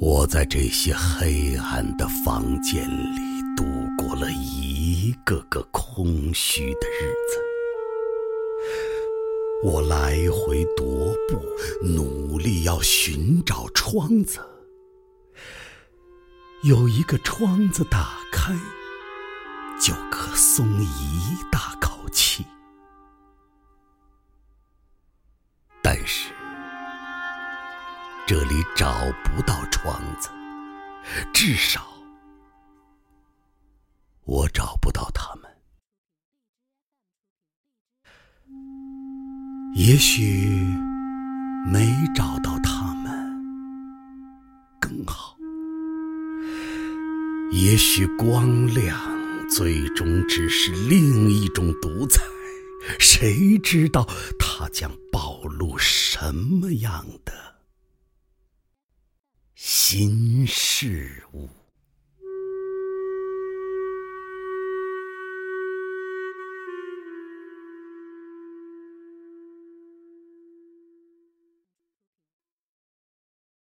我在这些黑暗的房间里度过了一个个空虚的日子。我来回踱步，努力要寻找窗子。有一个窗子打开，就可松一大口气。但是这里找不到窗子，至少我找不到他们。也许没找到他们更好，也许光亮最终只是另一种独裁，谁知道它将暴露什么样的新事物？